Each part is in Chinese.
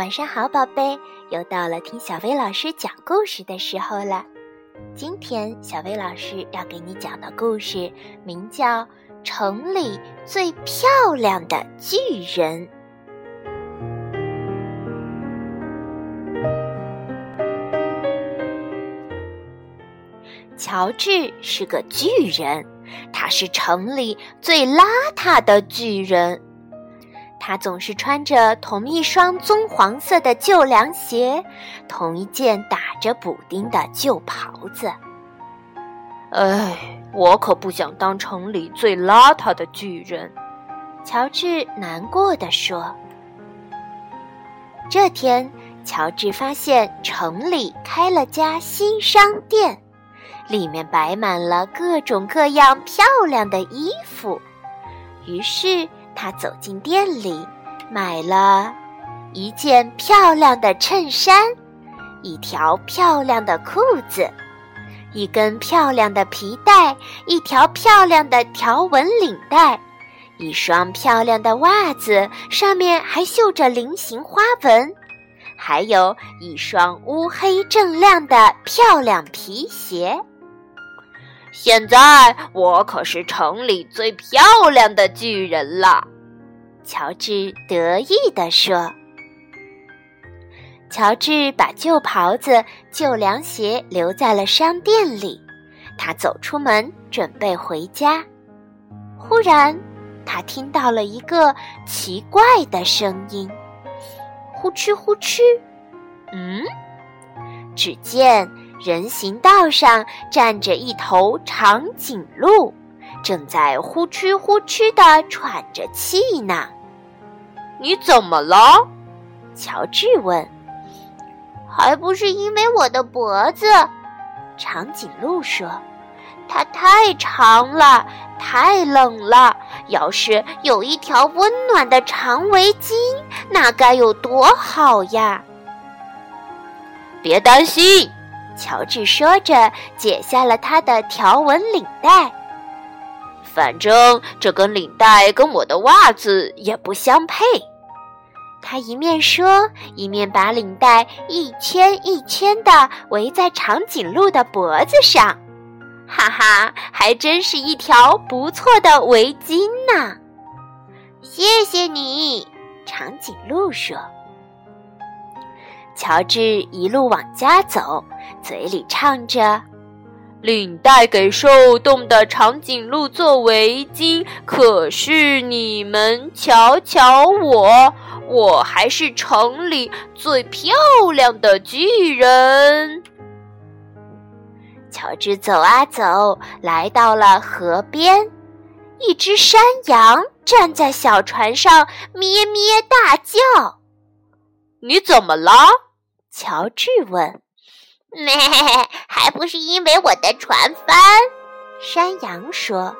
晚上好，宝贝，又到了听小薇老师讲故事的时候了。今天小薇老师要给你讲的故事名叫《城里最漂亮的巨人》。乔治是个巨人，他是城里最邋遢的巨人。他总是穿着同一双棕黄色的旧凉鞋，同一件打着补丁的旧袍子。哎，我可不想当城里最邋遢的巨人，乔治难过的说。这天，乔治发现城里开了家新商店，里面摆满了各种各样漂亮的衣服，于是。他走进店里，买了一件漂亮的衬衫，一条漂亮的裤子，一根漂亮的皮带，一条漂亮的条纹领带，一双漂亮的袜子，上面还绣着菱形花纹，还有一双乌黑锃亮的漂亮皮鞋。现在我可是城里最漂亮的巨人了，乔治得意地说。乔治把旧袍子、旧凉鞋留在了商店里，他走出门准备回家。忽然，他听到了一个奇怪的声音：“呼哧呼哧。”嗯，只见。人行道上站着一头长颈鹿，正在呼哧呼哧地喘着气呢。你怎么了？乔治问。还不是因为我的脖子，长颈鹿说：“它太长了，太冷了。要是有一条温暖的长围巾，那该有多好呀！”别担心。乔治说着，解下了他的条纹领带。反正这根领带跟我的袜子也不相配。他一面说，一面把领带一圈一圈的围在长颈鹿的脖子上。哈哈，还真是一条不错的围巾呢！谢谢你，长颈鹿说。乔治一路往家走，嘴里唱着：“领带给受冻的长颈鹿做围巾，可是你们瞧瞧我，我还是城里最漂亮的巨人。”乔治走啊走，来到了河边，一只山羊站在小船上，咩咩大叫：“你怎么了？”乔治问：“咩，还不是因为我的船帆？”山羊说：“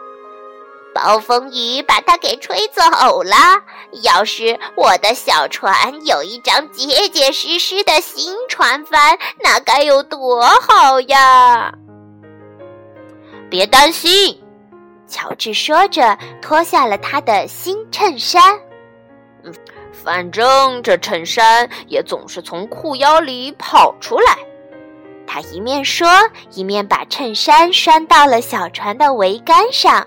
暴风雨把它给吹走了。要是我的小船有一张结结实实的新船帆，那该有多好呀！”别担心，乔治说着，脱下了他的新衬衫。嗯。反正这衬衫也总是从裤腰里跑出来。他一面说，一面把衬衫拴到了小船的桅杆上。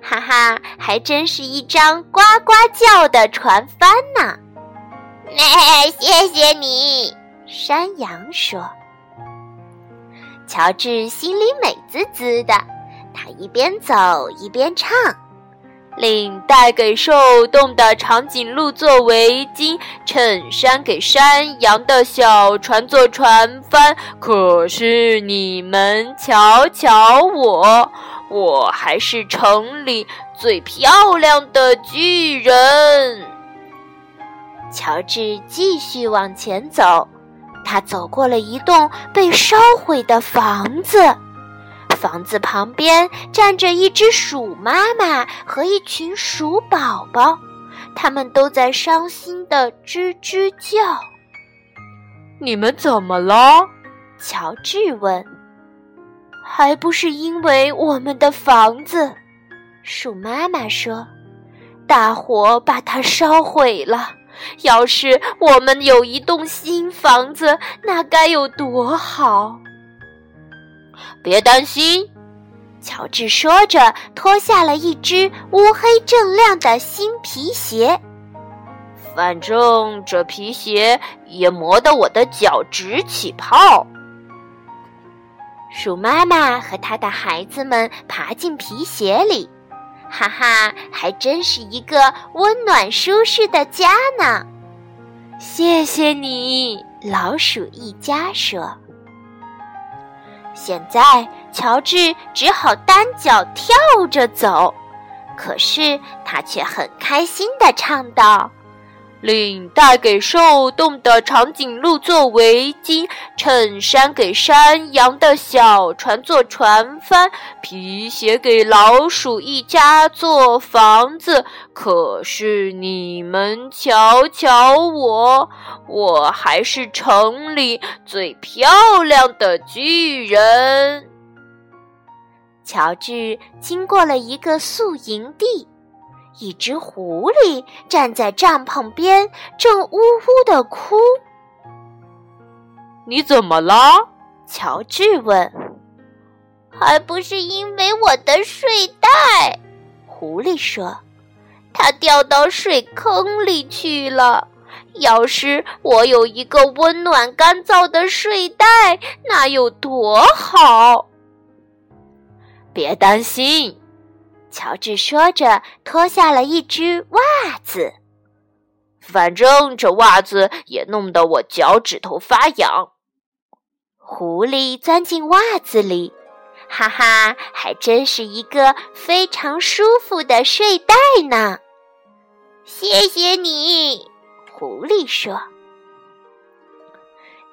哈哈，还真是一张呱呱叫的船帆呢！谢谢你，山羊说。乔治心里美滋滋的，他一边走一边唱。领带给受冻的长颈鹿做围巾，衬衫给山羊的小船做船帆。可是你们瞧瞧我，我还是城里最漂亮的巨人。乔治继续往前走，他走过了一栋被烧毁的房子。房子旁边站着一只鼠妈妈和一群鼠宝宝，他们都在伤心的吱吱叫。你们怎么了？乔治问。还不是因为我们的房子，鼠妈妈说，大火把它烧毁了。要是我们有一栋新房子，那该有多好！别担心，乔治说着，脱下了一只乌黑锃亮的新皮鞋。反正这皮鞋也磨得我的脚直起泡。鼠妈妈和她的孩子们爬进皮鞋里，哈哈，还真是一个温暖舒适的家呢！谢谢你，老鼠一家说。现在，乔治只好单脚跳着走，可是他却很开心地唱道。领带给受冻的长颈鹿做围巾，衬衫给山羊的小船做船帆，皮鞋给老鼠一家做房子。可是你们瞧瞧我，我还是城里最漂亮的巨人。乔治经过了一个宿营地。一只狐狸站在帐篷边，正呜呜地哭。“你怎么了？”乔治问。“还不是因为我的睡袋。”狐狸说，“它掉到水坑里去了。要是我有一个温暖干燥的睡袋，那有多好！”别担心。乔治说着，脱下了一只袜子。反正这袜子也弄得我脚趾头发痒。狐狸钻进袜子里，哈哈，还真是一个非常舒服的睡袋呢。谢谢你，狐狸说。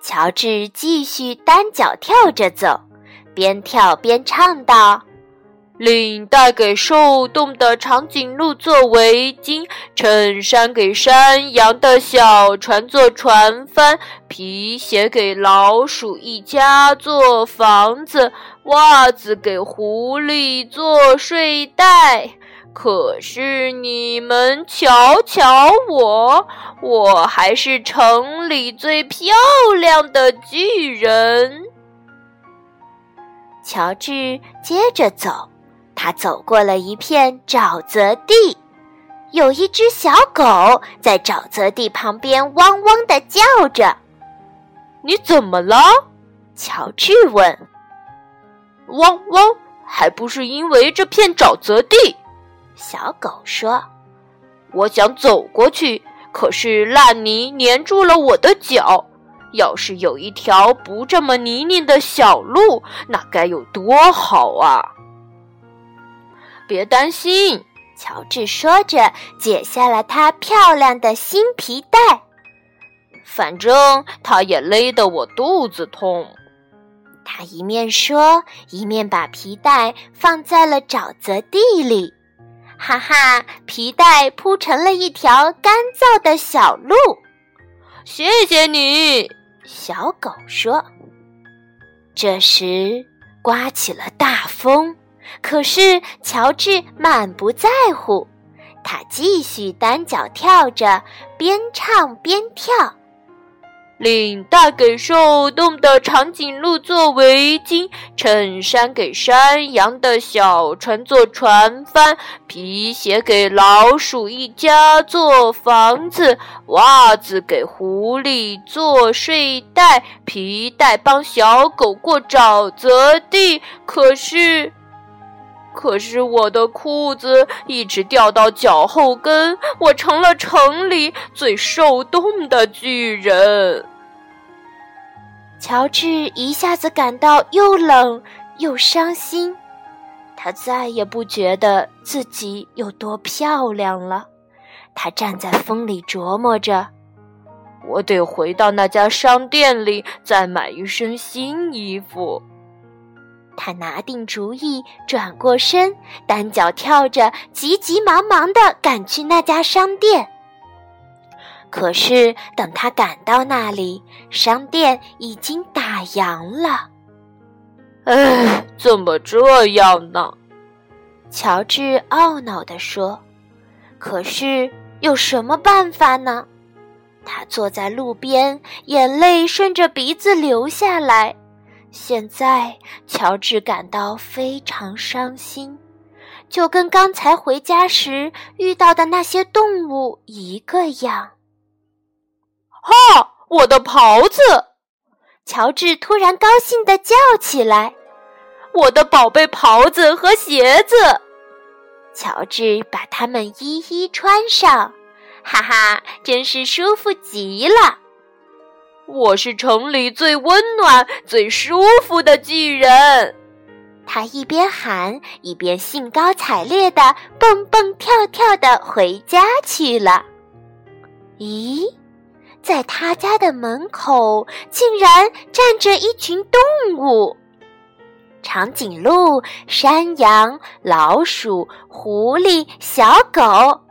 乔治继续单脚跳着走，边跳边唱道。领带给受冻的长颈鹿做围巾，衬衫给山羊的小船做船帆，皮鞋给老鼠一家做房子，袜子给狐狸做睡袋。可是你们瞧瞧我，我还是城里最漂亮的巨人。乔治接着走。他走过了一片沼泽地，有一只小狗在沼泽地旁边汪汪的叫着。“你怎么了？”乔治问。“汪汪，还不是因为这片沼泽地。”小狗说。“我想走过去，可是烂泥粘住了我的脚。要是有一条不这么泥泞的小路，那该有多好啊！”别担心，乔治说着，解下了他漂亮的新皮带。反正他也勒得我肚子痛。他一面说，一面把皮带放在了沼泽地里。哈哈，皮带铺成了一条干燥的小路。谢谢你，小狗说。这时，刮起了大风。可是乔治满不在乎，他继续单脚跳着，边唱边跳。领带给受冻的长颈鹿做围巾，衬衫给山羊的小船做船帆，皮鞋给老鼠一家做房子，袜子给狐狸做睡袋，皮带帮小狗过沼泽地。可是。可是我的裤子一直掉到脚后跟，我成了城里最受冻的巨人。乔治一下子感到又冷又伤心，他再也不觉得自己有多漂亮了。他站在风里琢磨着：“我得回到那家商店里，再买一身新衣服。”他拿定主意，转过身，单脚跳着，急急忙忙地赶去那家商店。可是，等他赶到那里，商店已经打烊了。唉，怎么这样呢？乔治懊恼地说。可是，有什么办法呢？他坐在路边，眼泪顺着鼻子流下来。现在，乔治感到非常伤心，就跟刚才回家时遇到的那些动物一个样。哈！我的袍子！乔治突然高兴地叫起来：“我的宝贝袍子和鞋子！”乔治把它们一一穿上，哈哈，真是舒服极了。我是城里最温暖、最舒服的巨人。他一边喊，一边兴高采烈地蹦蹦跳跳地回家去了。咦？在他家的门口，竟然站着一群动物：长颈鹿、山羊、老鼠、狐狸、小狗。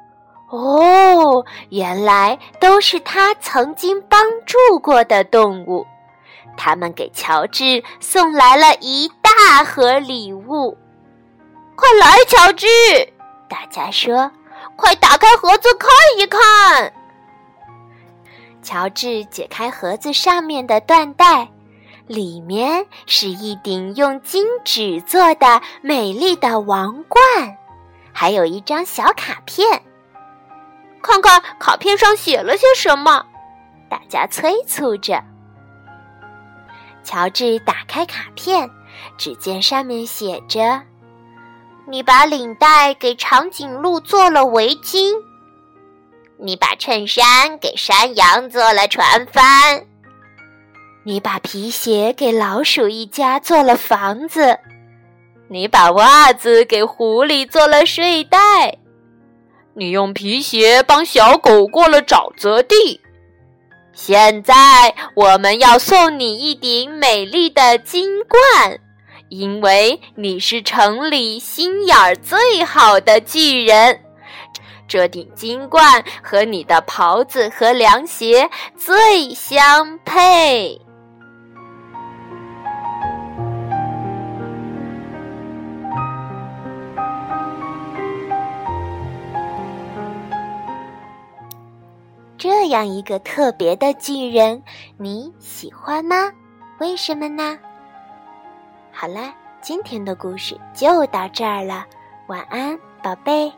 哦，原来都是他曾经帮助过的动物。他们给乔治送来了一大盒礼物。快来，乔治！大家说：“快打开盒子看一看。”乔治解开盒子上面的缎带，里面是一顶用金纸做的美丽的王冠，还有一张小卡片。看看卡片上写了些什么？大家催促着。乔治打开卡片，只见上面写着：“你把领带给长颈鹿做了围巾。”你把衬衫给山羊做了船帆，你把皮鞋给老鼠一家做了房子，你把袜子给狐狸做了睡袋，你用皮鞋帮小狗过了沼泽地。现在我们要送你一顶美丽的金冠，因为你是城里心眼儿最好的巨人。这顶金冠和你的袍子和凉鞋最相配。这样一个特别的巨人，你喜欢吗？为什么呢？好了，今天的故事就到这儿了，晚安，宝贝。